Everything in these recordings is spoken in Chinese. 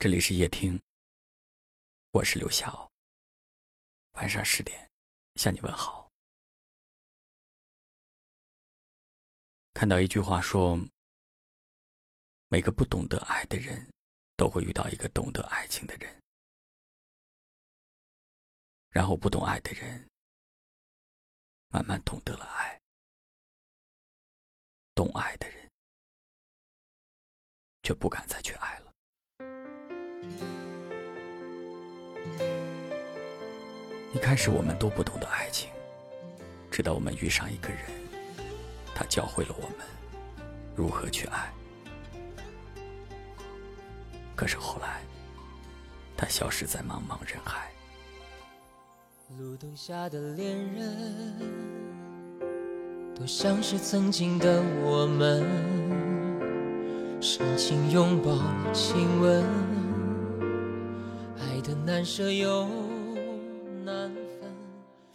这里是夜听，我是刘晓。晚上十点向你问好。看到一句话说：“每个不懂得爱的人，都会遇到一个懂得爱情的人，然后不懂爱的人，慢慢懂得了爱，懂爱的人，却不敢再去爱了。”一开始我们都不懂得爱情，直到我们遇上一个人，他教会了我们如何去爱。可是后来，他消失在茫茫人海。路灯下的恋人，多像是曾经的我们，深情拥抱、亲吻，爱的难舍又。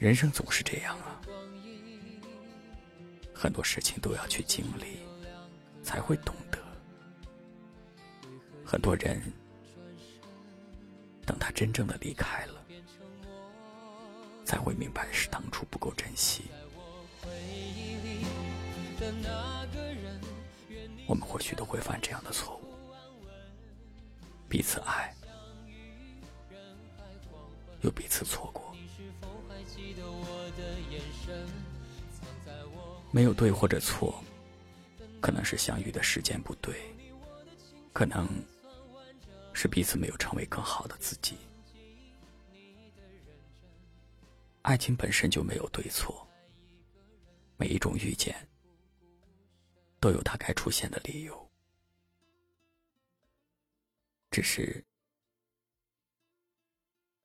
人生总是这样啊，很多事情都要去经历，才会懂得。很多人等他真正的离开了，才会明白是当初不够珍惜。我们或许都会犯这样的错误，彼此爱，又彼此错过。是否还记得我的眼神没有对或者错，可能是相遇的时间不对，可能是彼此没有成为更好的自己。爱情本身就没有对错，每一种遇见都有它该出现的理由，只是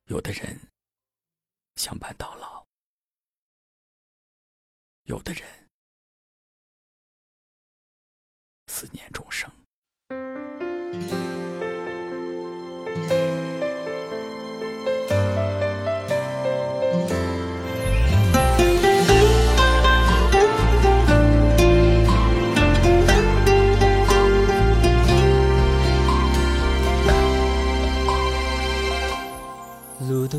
有的人相伴到老，有的人。思念终生。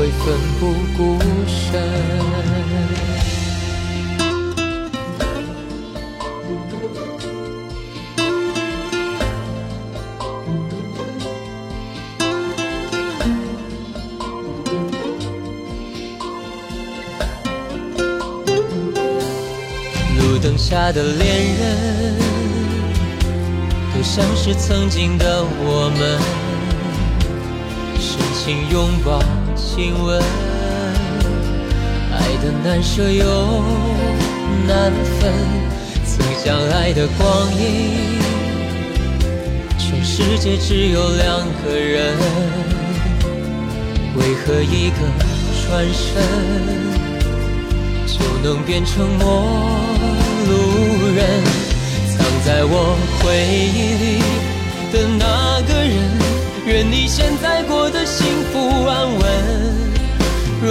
会奋不顾身。路灯下的恋人，都像是曾经的我们，深情拥抱。亲吻，爱的难舍又难分，曾相爱的光阴，全世界只有两个人，为何一个转身就能变成陌路人？藏在我回忆里的那个人，愿你现在过得幸。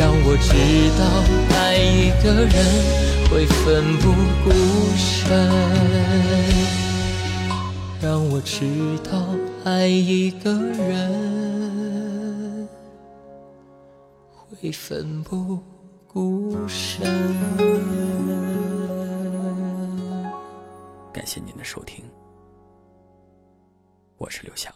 让我知道爱一个人会奋不顾身。让我知道爱一个人会奋不顾身。感谢您的收听，我是刘晓。